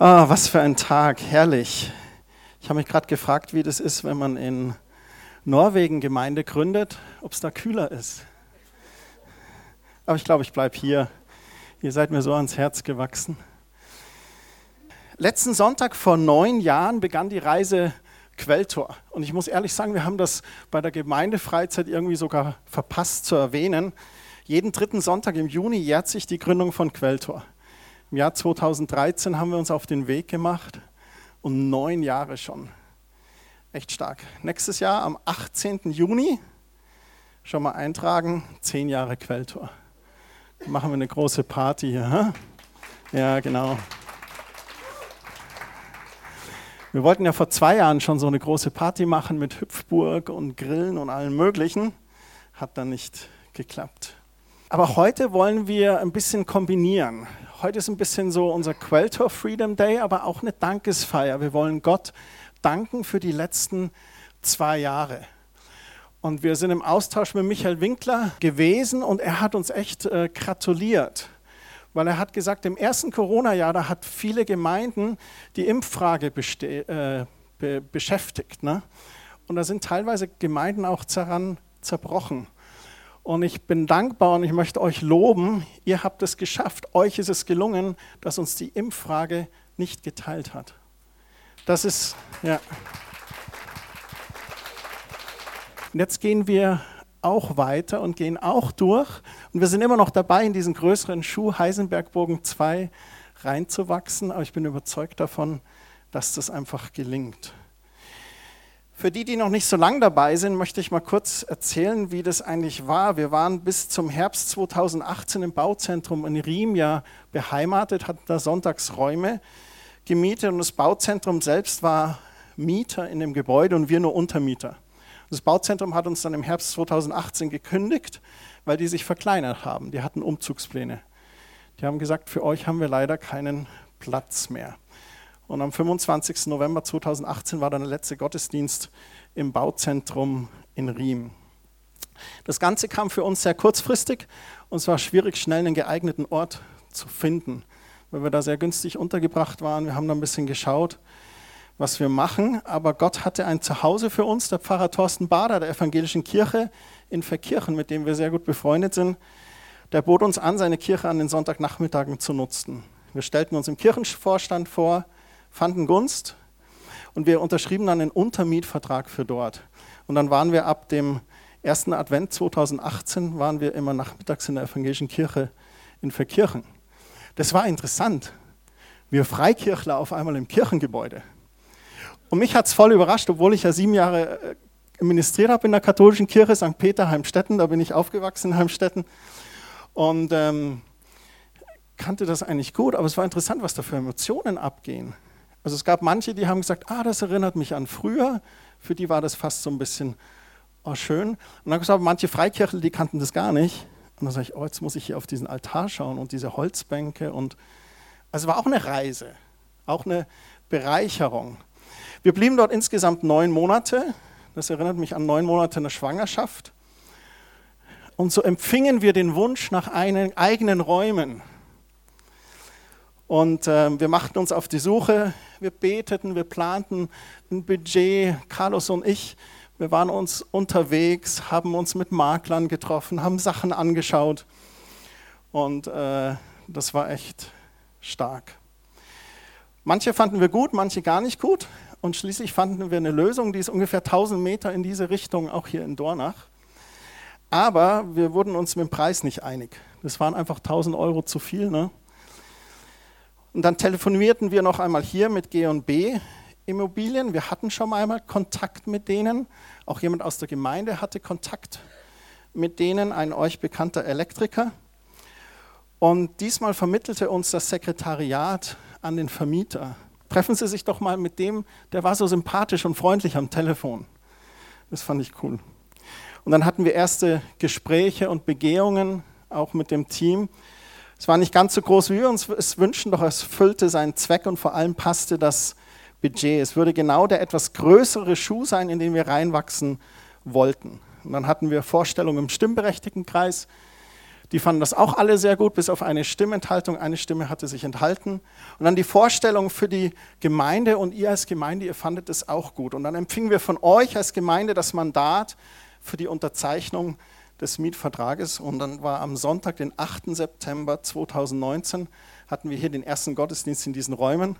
Ah, was für ein Tag, herrlich. Ich habe mich gerade gefragt, wie das ist, wenn man in Norwegen Gemeinde gründet, ob es da kühler ist. Aber ich glaube, ich bleibe hier. Ihr seid mir so ans Herz gewachsen. Letzten Sonntag vor neun Jahren begann die Reise Quelltor. Und ich muss ehrlich sagen, wir haben das bei der Gemeindefreizeit irgendwie sogar verpasst zu erwähnen. Jeden dritten Sonntag im Juni jährt sich die Gründung von Quelltor. Im Jahr 2013 haben wir uns auf den Weg gemacht und neun Jahre schon. Echt stark. Nächstes Jahr am 18. Juni schon mal eintragen, zehn Jahre Quelltor. Machen wir eine große Party hier. Hä? Ja, genau. Wir wollten ja vor zwei Jahren schon so eine große Party machen mit Hüpfburg und Grillen und allem Möglichen. Hat dann nicht geklappt. Aber heute wollen wir ein bisschen kombinieren. Heute ist ein bisschen so unser Quelltor Freedom Day, aber auch eine Dankesfeier. Wir wollen Gott danken für die letzten zwei Jahre. Und wir sind im Austausch mit Michael Winkler gewesen und er hat uns echt äh, gratuliert. Weil er hat gesagt, im ersten Corona-Jahr, da hat viele Gemeinden die Impffrage äh, be beschäftigt. Ne? Und da sind teilweise Gemeinden auch daran zerbrochen. Und ich bin dankbar und ich möchte euch loben, ihr habt es geschafft. Euch ist es gelungen, dass uns die Impffrage nicht geteilt hat. Das ist, ja. Und jetzt gehen wir auch weiter und gehen auch durch. Und wir sind immer noch dabei, in diesen größeren Schuh Heisenbergbogen 2 reinzuwachsen. Aber ich bin überzeugt davon, dass das einfach gelingt. Für die, die noch nicht so lange dabei sind, möchte ich mal kurz erzählen, wie das eigentlich war. Wir waren bis zum Herbst 2018 im Bauzentrum in Riem ja beheimatet, hatten da Sonntagsräume gemietet und das Bauzentrum selbst war Mieter in dem Gebäude und wir nur Untermieter. Das Bauzentrum hat uns dann im Herbst 2018 gekündigt, weil die sich verkleinert haben. Die hatten Umzugspläne. Die haben gesagt, für euch haben wir leider keinen Platz mehr. Und am 25. November 2018 war dann der letzte Gottesdienst im Bauzentrum in Riem. Das Ganze kam für uns sehr kurzfristig und es war schwierig, schnell einen geeigneten Ort zu finden, weil wir da sehr günstig untergebracht waren. Wir haben da ein bisschen geschaut, was wir machen, aber Gott hatte ein Zuhause für uns. Der Pfarrer Thorsten Bader der Evangelischen Kirche in Verkirchen, mit dem wir sehr gut befreundet sind, der bot uns an, seine Kirche an den Sonntagnachmittagen zu nutzen. Wir stellten uns im Kirchenvorstand vor, fanden Gunst und wir unterschrieben dann einen Untermietvertrag für dort. Und dann waren wir ab dem ersten Advent 2018 waren wir immer nachmittags in der evangelischen Kirche in Verkirchen. Das war interessant. Wir Freikirchler auf einmal im Kirchengebäude. Und mich hat es voll überrascht, obwohl ich ja sieben Jahre äh, ministriert habe in der katholischen Kirche, St. Peter Heimstetten, da bin ich aufgewachsen in Heimstetten. Und ähm, kannte das eigentlich gut, aber es war interessant, was da für Emotionen abgehen. Also es gab manche, die haben gesagt, ah, das erinnert mich an früher. Für die war das fast so ein bisschen oh, schön. Und dann gab es manche Freikirchen, die kannten das gar nicht. Und dann sage ich, oh, jetzt muss ich hier auf diesen Altar schauen und diese Holzbänke. Und also es war auch eine Reise, auch eine Bereicherung. Wir blieben dort insgesamt neun Monate. Das erinnert mich an neun Monate einer Schwangerschaft. Und so empfingen wir den Wunsch nach eigenen Räumen. Und äh, wir machten uns auf die Suche, wir beteten, wir planten ein Budget, Carlos und ich, wir waren uns unterwegs, haben uns mit Maklern getroffen, haben Sachen angeschaut. Und äh, das war echt stark. Manche fanden wir gut, manche gar nicht gut. Und schließlich fanden wir eine Lösung, die ist ungefähr 1000 Meter in diese Richtung, auch hier in Dornach. Aber wir wurden uns mit dem Preis nicht einig. Das waren einfach 1000 Euro zu viel. Ne? Und dann telefonierten wir noch einmal hier mit G&B Immobilien. Wir hatten schon einmal Kontakt mit denen. Auch jemand aus der Gemeinde hatte Kontakt mit denen, ein euch bekannter Elektriker. Und diesmal vermittelte uns das Sekretariat an den Vermieter. Treffen Sie sich doch mal mit dem, der war so sympathisch und freundlich am Telefon. Das fand ich cool. Und dann hatten wir erste Gespräche und Begehungen, auch mit dem Team. Es war nicht ganz so groß, wie wir uns es wünschen, doch es füllte seinen Zweck und vor allem passte das Budget. Es würde genau der etwas größere Schuh sein, in den wir reinwachsen wollten. Und dann hatten wir Vorstellungen im Stimmberechtigtenkreis. Die fanden das auch alle sehr gut, bis auf eine Stimmenthaltung. Eine Stimme hatte sich enthalten. Und dann die Vorstellung für die Gemeinde und ihr als Gemeinde, ihr fandet es auch gut. Und dann empfingen wir von euch als Gemeinde das Mandat für die Unterzeichnung des Mietvertrages. Und dann war am Sonntag, den 8. September 2019, hatten wir hier den ersten Gottesdienst in diesen Räumen.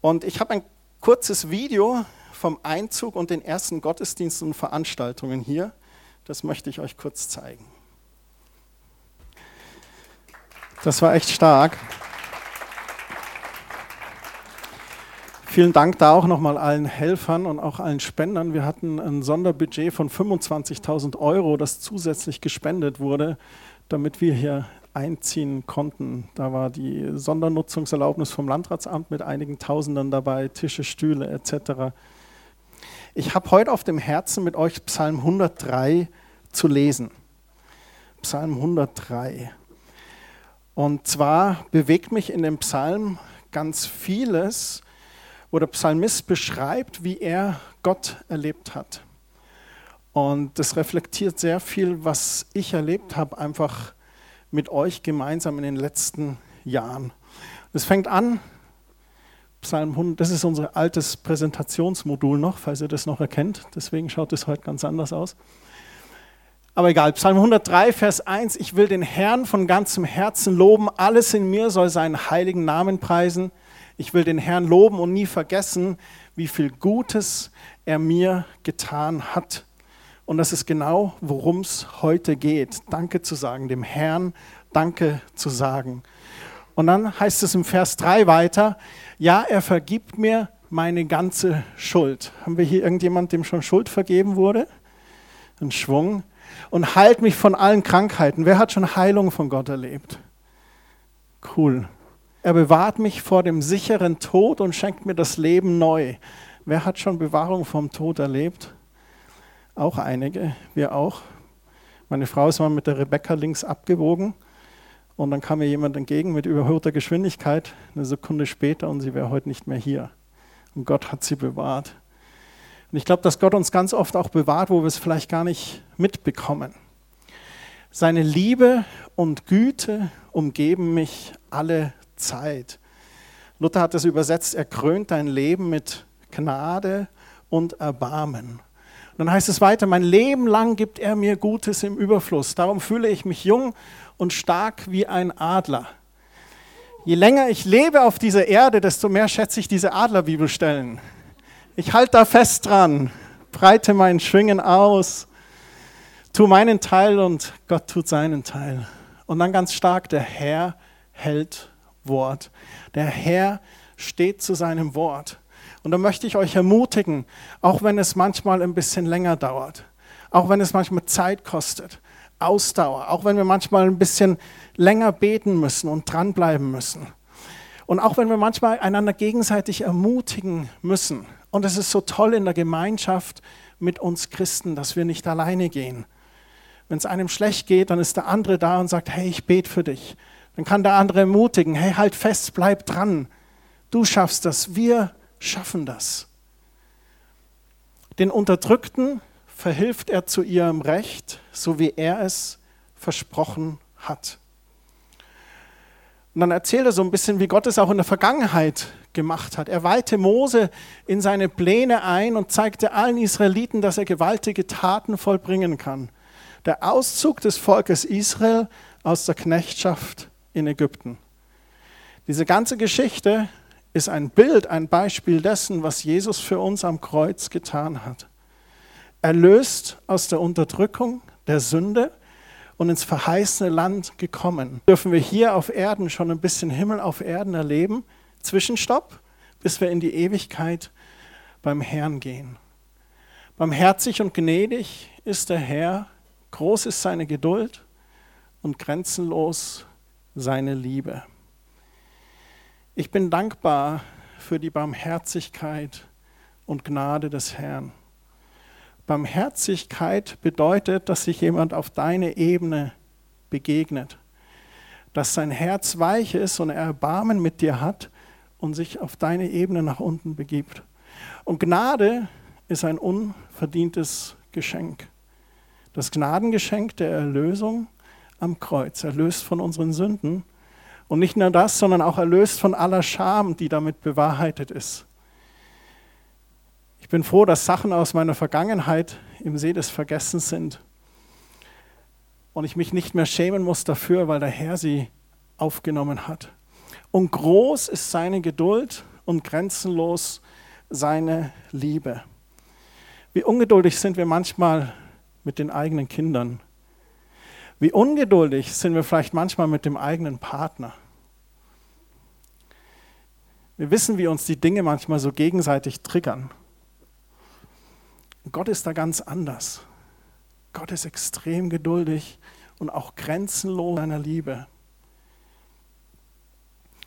Und ich habe ein kurzes Video vom Einzug und den ersten Gottesdiensten und Veranstaltungen hier. Das möchte ich euch kurz zeigen. Das war echt stark. Vielen Dank da auch nochmal allen Helfern und auch allen Spendern. Wir hatten ein Sonderbudget von 25.000 Euro, das zusätzlich gespendet wurde, damit wir hier einziehen konnten. Da war die Sondernutzungserlaubnis vom Landratsamt mit einigen Tausenden dabei, Tische, Stühle etc. Ich habe heute auf dem Herzen mit euch Psalm 103 zu lesen. Psalm 103. Und zwar bewegt mich in dem Psalm ganz vieles, wo der Psalmist beschreibt, wie er Gott erlebt hat. Und das reflektiert sehr viel, was ich erlebt habe, einfach mit euch gemeinsam in den letzten Jahren. Es fängt an, Psalm 100, das ist unser altes Präsentationsmodul noch, falls ihr das noch erkennt. Deswegen schaut es heute ganz anders aus. Aber egal, Psalm 103, Vers 1, ich will den Herrn von ganzem Herzen loben, alles in mir soll seinen heiligen Namen preisen. Ich will den Herrn loben und nie vergessen, wie viel Gutes er mir getan hat. Und das ist genau, worum es heute geht. Danke zu sagen, dem Herrn Danke zu sagen. Und dann heißt es im Vers 3 weiter, ja, er vergibt mir meine ganze Schuld. Haben wir hier irgendjemand, dem schon Schuld vergeben wurde? Ein Schwung und heilt mich von allen Krankheiten. Wer hat schon Heilung von Gott erlebt? Cool. Er bewahrt mich vor dem sicheren Tod und schenkt mir das Leben neu. Wer hat schon Bewahrung vom Tod erlebt? Auch einige, wir auch. Meine Frau ist mal mit der Rebecca links abgewogen und dann kam mir jemand entgegen mit überhöhter Geschwindigkeit, eine Sekunde später und sie wäre heute nicht mehr hier. Und Gott hat sie bewahrt. Und ich glaube, dass Gott uns ganz oft auch bewahrt, wo wir es vielleicht gar nicht mitbekommen. Seine Liebe und Güte umgeben mich alle Zeit. Luther hat es übersetzt, er krönt dein Leben mit Gnade und Erbarmen. Und dann heißt es weiter, mein Leben lang gibt er mir Gutes im Überfluss. Darum fühle ich mich jung und stark wie ein Adler. Je länger ich lebe auf dieser Erde, desto mehr schätze ich diese Adlerbibelstellen. Ich halte da fest dran, breite meinen Schwingen aus, tu meinen Teil und Gott tut seinen Teil. Und dann ganz stark, der Herr hält Wort. Der Herr steht zu seinem Wort. Und da möchte ich euch ermutigen, auch wenn es manchmal ein bisschen länger dauert, auch wenn es manchmal Zeit kostet, Ausdauer, auch wenn wir manchmal ein bisschen länger beten müssen und dranbleiben müssen. Und auch wenn wir manchmal einander gegenseitig ermutigen müssen, und es ist so toll in der Gemeinschaft mit uns Christen, dass wir nicht alleine gehen. Wenn es einem schlecht geht, dann ist der andere da und sagt, hey, ich bete für dich. Dann kann der andere ermutigen, hey, halt fest, bleib dran. Du schaffst das, wir schaffen das. Den Unterdrückten verhilft er zu ihrem Recht, so wie er es versprochen hat. Und dann erzählt er so ein bisschen, wie Gott es auch in der Vergangenheit gemacht hat. Er weihte Mose in seine Pläne ein und zeigte allen Israeliten, dass er gewaltige Taten vollbringen kann. Der Auszug des Volkes Israel aus der Knechtschaft in Ägypten. Diese ganze Geschichte ist ein Bild, ein Beispiel dessen, was Jesus für uns am Kreuz getan hat. Erlöst aus der Unterdrückung der Sünde und ins verheißene Land gekommen. Dürfen wir hier auf Erden schon ein bisschen Himmel auf Erden erleben? Zwischenstopp, bis wir in die Ewigkeit beim Herrn gehen. Barmherzig und gnädig ist der Herr, groß ist seine Geduld und grenzenlos seine Liebe. Ich bin dankbar für die Barmherzigkeit und Gnade des Herrn. Barmherzigkeit bedeutet, dass sich jemand auf deine Ebene begegnet, dass sein Herz weich ist und er Erbarmen mit dir hat und sich auf deine Ebene nach unten begibt. Und Gnade ist ein unverdientes Geschenk. Das Gnadengeschenk der Erlösung, am Kreuz, erlöst von unseren Sünden. Und nicht nur das, sondern auch erlöst von aller Scham, die damit bewahrheitet ist. Ich bin froh, dass Sachen aus meiner Vergangenheit im See des Vergessens sind und ich mich nicht mehr schämen muss dafür, weil der Herr sie aufgenommen hat. Und groß ist seine Geduld und grenzenlos seine Liebe. Wie ungeduldig sind wir manchmal mit den eigenen Kindern. Wie ungeduldig sind wir vielleicht manchmal mit dem eigenen Partner. Wir wissen, wie uns die Dinge manchmal so gegenseitig triggern. Gott ist da ganz anders. Gott ist extrem geduldig und auch grenzenlos seiner Liebe.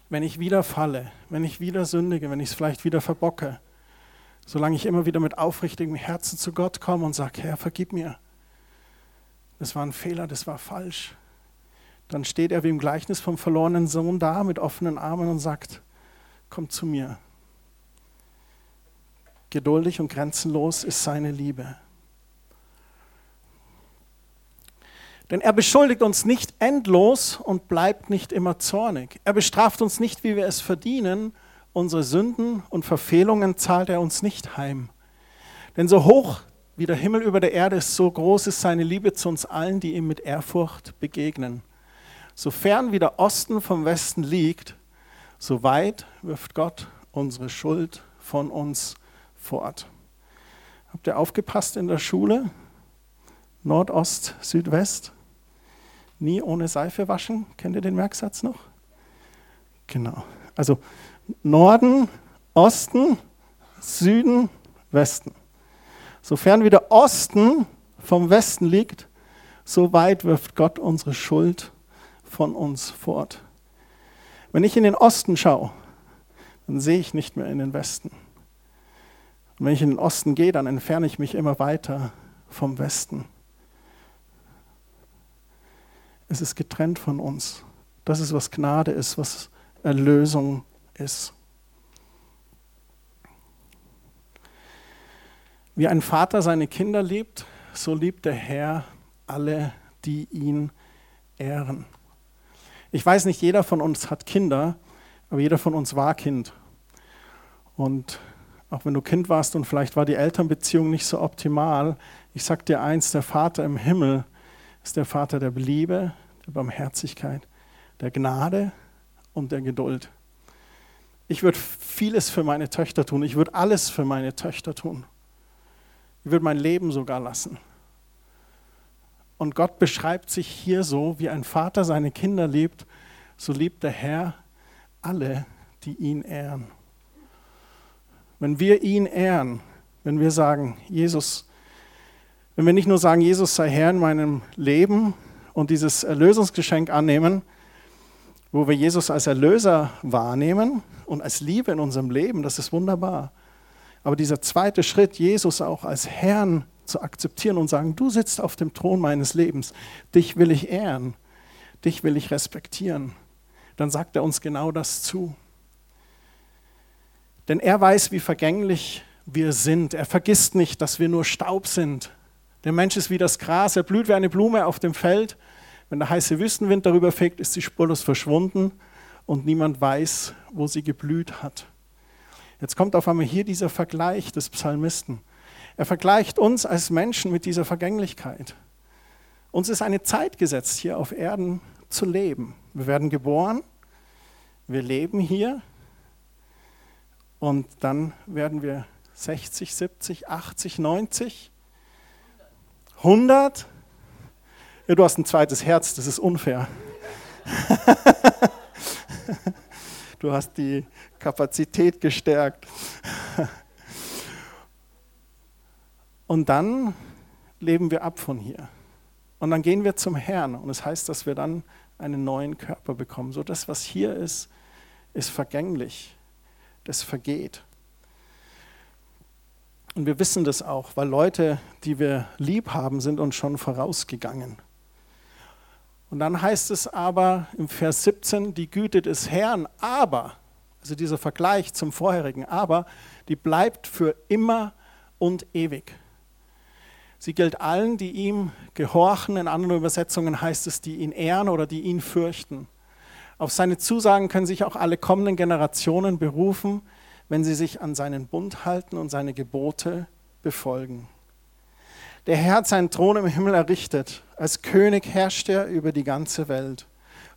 Wenn ich wieder falle, wenn ich wieder sündige, wenn ich es vielleicht wieder verbocke, solange ich immer wieder mit aufrichtigem Herzen zu Gott komme und sage, Herr, vergib mir. Das war ein Fehler, das war falsch. Dann steht er wie im Gleichnis vom verlorenen Sohn da mit offenen Armen und sagt, komm zu mir. Geduldig und grenzenlos ist seine Liebe. Denn er beschuldigt uns nicht endlos und bleibt nicht immer zornig. Er bestraft uns nicht, wie wir es verdienen. Unsere Sünden und Verfehlungen zahlt er uns nicht heim. Denn so hoch wie der Himmel über der Erde ist, so groß ist seine Liebe zu uns allen, die ihm mit Ehrfurcht begegnen. So fern wie der Osten vom Westen liegt, so weit wirft Gott unsere Schuld von uns fort. Habt ihr aufgepasst in der Schule? Nordost, Südwest? Nie ohne Seife waschen. Kennt ihr den Merksatz noch? Genau. Also Norden, Osten, Süden, Westen. Sofern wie der Osten vom Westen liegt, so weit wirft Gott unsere Schuld von uns fort. Wenn ich in den Osten schaue, dann sehe ich nicht mehr in den Westen. Und wenn ich in den Osten gehe, dann entferne ich mich immer weiter vom Westen. Es ist getrennt von uns. Das ist, was Gnade ist, was Erlösung ist. Wie ein Vater seine Kinder liebt, so liebt der Herr alle, die ihn ehren. Ich weiß nicht, jeder von uns hat Kinder, aber jeder von uns war Kind. Und auch wenn du Kind warst und vielleicht war die Elternbeziehung nicht so optimal, ich sag dir eins, der Vater im Himmel ist der Vater der Liebe, der Barmherzigkeit, der Gnade und der Geduld. Ich würde vieles für meine Töchter tun. Ich würde alles für meine Töchter tun. Ich würde mein Leben sogar lassen. Und Gott beschreibt sich hier so, wie ein Vater seine Kinder liebt, so liebt der Herr alle, die ihn ehren. Wenn wir ihn ehren, wenn wir sagen, Jesus, wenn wir nicht nur sagen, Jesus sei Herr in meinem Leben und dieses Erlösungsgeschenk annehmen, wo wir Jesus als Erlöser wahrnehmen und als Liebe in unserem Leben, das ist wunderbar. Aber dieser zweite Schritt, Jesus auch als Herrn zu akzeptieren und sagen, du sitzt auf dem Thron meines Lebens, dich will ich ehren, dich will ich respektieren, dann sagt er uns genau das zu. Denn er weiß, wie vergänglich wir sind. Er vergisst nicht, dass wir nur Staub sind. Der Mensch ist wie das Gras, er blüht wie eine Blume auf dem Feld. Wenn der heiße Wüstenwind darüber fegt, ist sie spurlos verschwunden und niemand weiß, wo sie geblüht hat. Jetzt kommt auf einmal hier dieser Vergleich des Psalmisten. Er vergleicht uns als Menschen mit dieser Vergänglichkeit. Uns ist eine Zeit gesetzt, hier auf Erden zu leben. Wir werden geboren, wir leben hier und dann werden wir 60, 70, 80, 90, 100. Ja, du hast ein zweites Herz, das ist unfair. du hast die Kapazität gestärkt. Und dann leben wir ab von hier. Und dann gehen wir zum Herrn. Und es das heißt, dass wir dann einen neuen Körper bekommen. So das, was hier ist, ist vergänglich. Das vergeht. Und wir wissen das auch, weil Leute, die wir lieb haben, sind uns schon vorausgegangen. Und dann heißt es aber im Vers 17, die Güte des Herrn, aber, also dieser Vergleich zum vorherigen, aber, die bleibt für immer und ewig. Sie gilt allen, die ihm gehorchen. In anderen Übersetzungen heißt es, die ihn ehren oder die ihn fürchten. Auf seine Zusagen können sich auch alle kommenden Generationen berufen, wenn sie sich an seinen Bund halten und seine Gebote befolgen. Der Herr hat seinen Thron im Himmel errichtet. Als König herrscht er über die ganze Welt.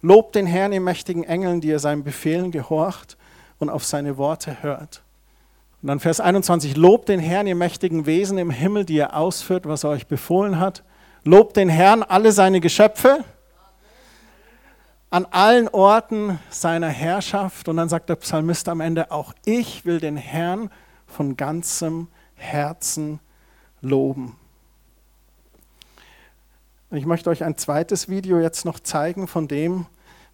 Lobt den Herrn, ihr mächtigen Engeln, die er seinen Befehlen gehorcht und auf seine Worte hört. Und dann Vers 21, lobt den Herrn, ihr mächtigen Wesen im Himmel, die er ausführt, was er euch befohlen hat. Lobt den Herrn, alle seine Geschöpfe, an allen Orten seiner Herrschaft. Und dann sagt der Psalmist am Ende, auch ich will den Herrn von ganzem Herzen loben. Ich möchte euch ein zweites Video jetzt noch zeigen von dem,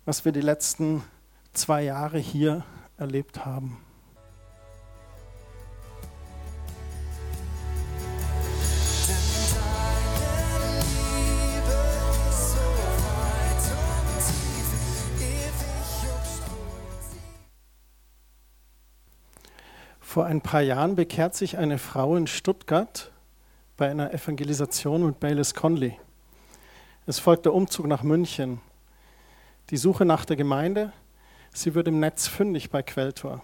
was wir die letzten zwei Jahre hier erlebt haben. Vor ein paar Jahren bekehrt sich eine Frau in Stuttgart bei einer Evangelisation mit Baylis Conley. Es folgt der Umzug nach München, die Suche nach der Gemeinde. Sie wird im Netz fündig bei Quelltor.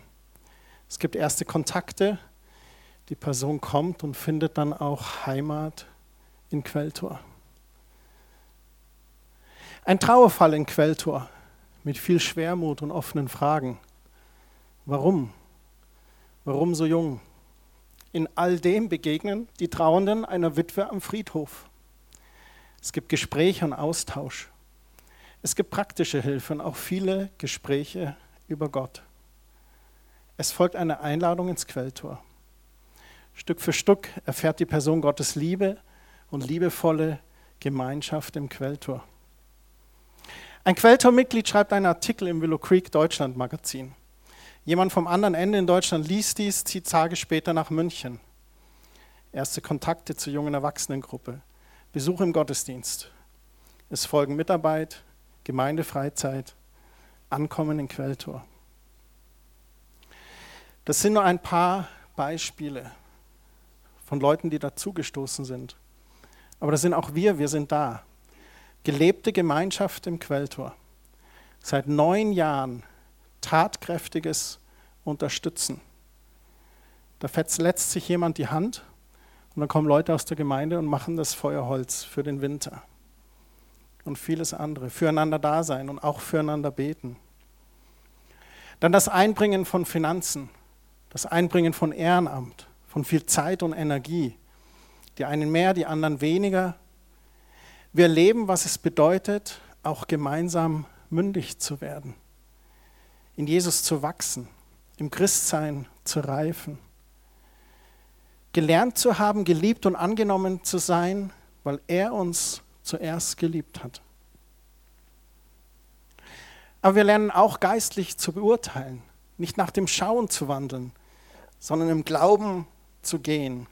Es gibt erste Kontakte. Die Person kommt und findet dann auch Heimat in Quelltor. Ein Trauerfall in Quelltor mit viel Schwermut und offenen Fragen. Warum? Warum so jung? In all dem begegnen die Trauernden einer Witwe am Friedhof. Es gibt Gespräche und Austausch. Es gibt praktische Hilfe und auch viele Gespräche über Gott. Es folgt eine Einladung ins Quelltor. Stück für Stück erfährt die Person Gottes Liebe und liebevolle Gemeinschaft im Quelltor. Ein Quelltor-Mitglied schreibt einen Artikel im Willow Creek Deutschland Magazin. Jemand vom anderen Ende in Deutschland liest dies, zieht Tage später nach München. Erste Kontakte zur jungen Erwachsenengruppe, Besuch im Gottesdienst. Es folgen Mitarbeit, Gemeindefreizeit, Ankommen in Quelltor. Das sind nur ein paar Beispiele von Leuten, die dazugestoßen sind. Aber das sind auch wir, wir sind da. Gelebte Gemeinschaft im Quelltor. Seit neun Jahren tatkräftiges Unterstützen. Da verletzt sich jemand die Hand und dann kommen Leute aus der Gemeinde und machen das Feuerholz für den Winter. Und vieles andere. Füreinander da sein und auch füreinander beten. Dann das Einbringen von Finanzen, das Einbringen von Ehrenamt, von viel Zeit und Energie. Die einen mehr, die anderen weniger. Wir erleben, was es bedeutet, auch gemeinsam mündig zu werden in Jesus zu wachsen, im Christsein zu reifen, gelernt zu haben, geliebt und angenommen zu sein, weil er uns zuerst geliebt hat. Aber wir lernen auch geistlich zu beurteilen, nicht nach dem Schauen zu wandeln, sondern im Glauben zu gehen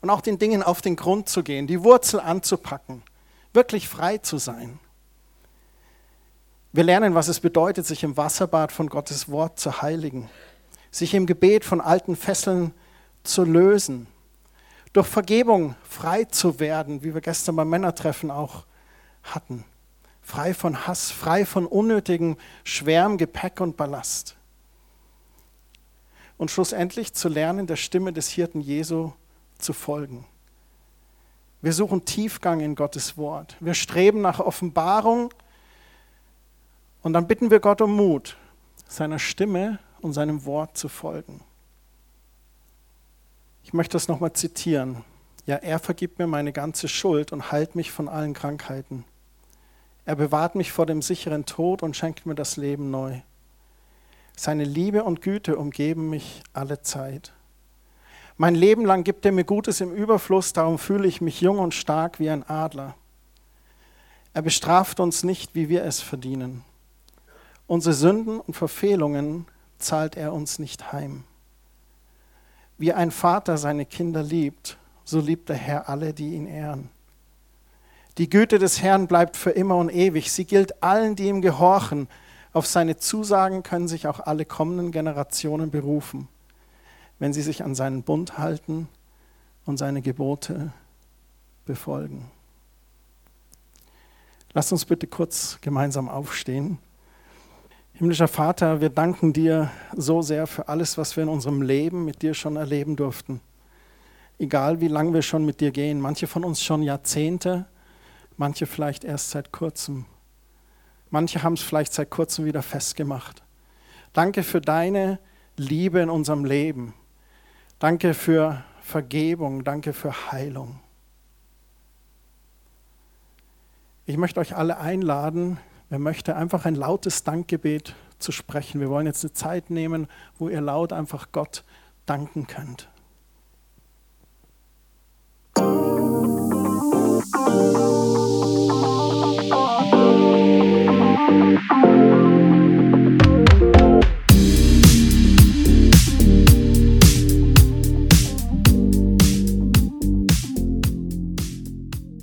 und auch den Dingen auf den Grund zu gehen, die Wurzel anzupacken, wirklich frei zu sein. Wir lernen, was es bedeutet, sich im Wasserbad von Gottes Wort zu heiligen, sich im Gebet von alten Fesseln zu lösen, durch Vergebung frei zu werden, wie wir gestern beim Männertreffen auch hatten. Frei von Hass, frei von unnötigem Schwärm, Gepäck und Ballast. Und schlussendlich zu lernen, der Stimme des Hirten Jesu zu folgen. Wir suchen Tiefgang in Gottes Wort. Wir streben nach Offenbarung und dann bitten wir Gott um Mut, seiner Stimme und seinem Wort zu folgen. Ich möchte das nochmal zitieren. Ja, er vergibt mir meine ganze Schuld und heilt mich von allen Krankheiten. Er bewahrt mich vor dem sicheren Tod und schenkt mir das Leben neu. Seine Liebe und Güte umgeben mich alle Zeit. Mein Leben lang gibt er mir Gutes im Überfluss, darum fühle ich mich jung und stark wie ein Adler. Er bestraft uns nicht, wie wir es verdienen. Unsere Sünden und Verfehlungen zahlt er uns nicht heim. Wie ein Vater seine Kinder liebt, so liebt der Herr alle, die ihn ehren. Die Güte des Herrn bleibt für immer und ewig. Sie gilt allen, die ihm gehorchen. Auf seine Zusagen können sich auch alle kommenden Generationen berufen, wenn sie sich an seinen Bund halten und seine Gebote befolgen. Lass uns bitte kurz gemeinsam aufstehen. Himmlischer Vater, wir danken dir so sehr für alles, was wir in unserem Leben mit dir schon erleben durften. Egal wie lange wir schon mit dir gehen, manche von uns schon Jahrzehnte, manche vielleicht erst seit kurzem. Manche haben es vielleicht seit kurzem wieder festgemacht. Danke für deine Liebe in unserem Leben. Danke für Vergebung. Danke für Heilung. Ich möchte euch alle einladen, wer möchte, einfach ein lautes Dankgebet zu sprechen. Wir wollen jetzt eine Zeit nehmen, wo ihr laut einfach Gott danken könnt. Musik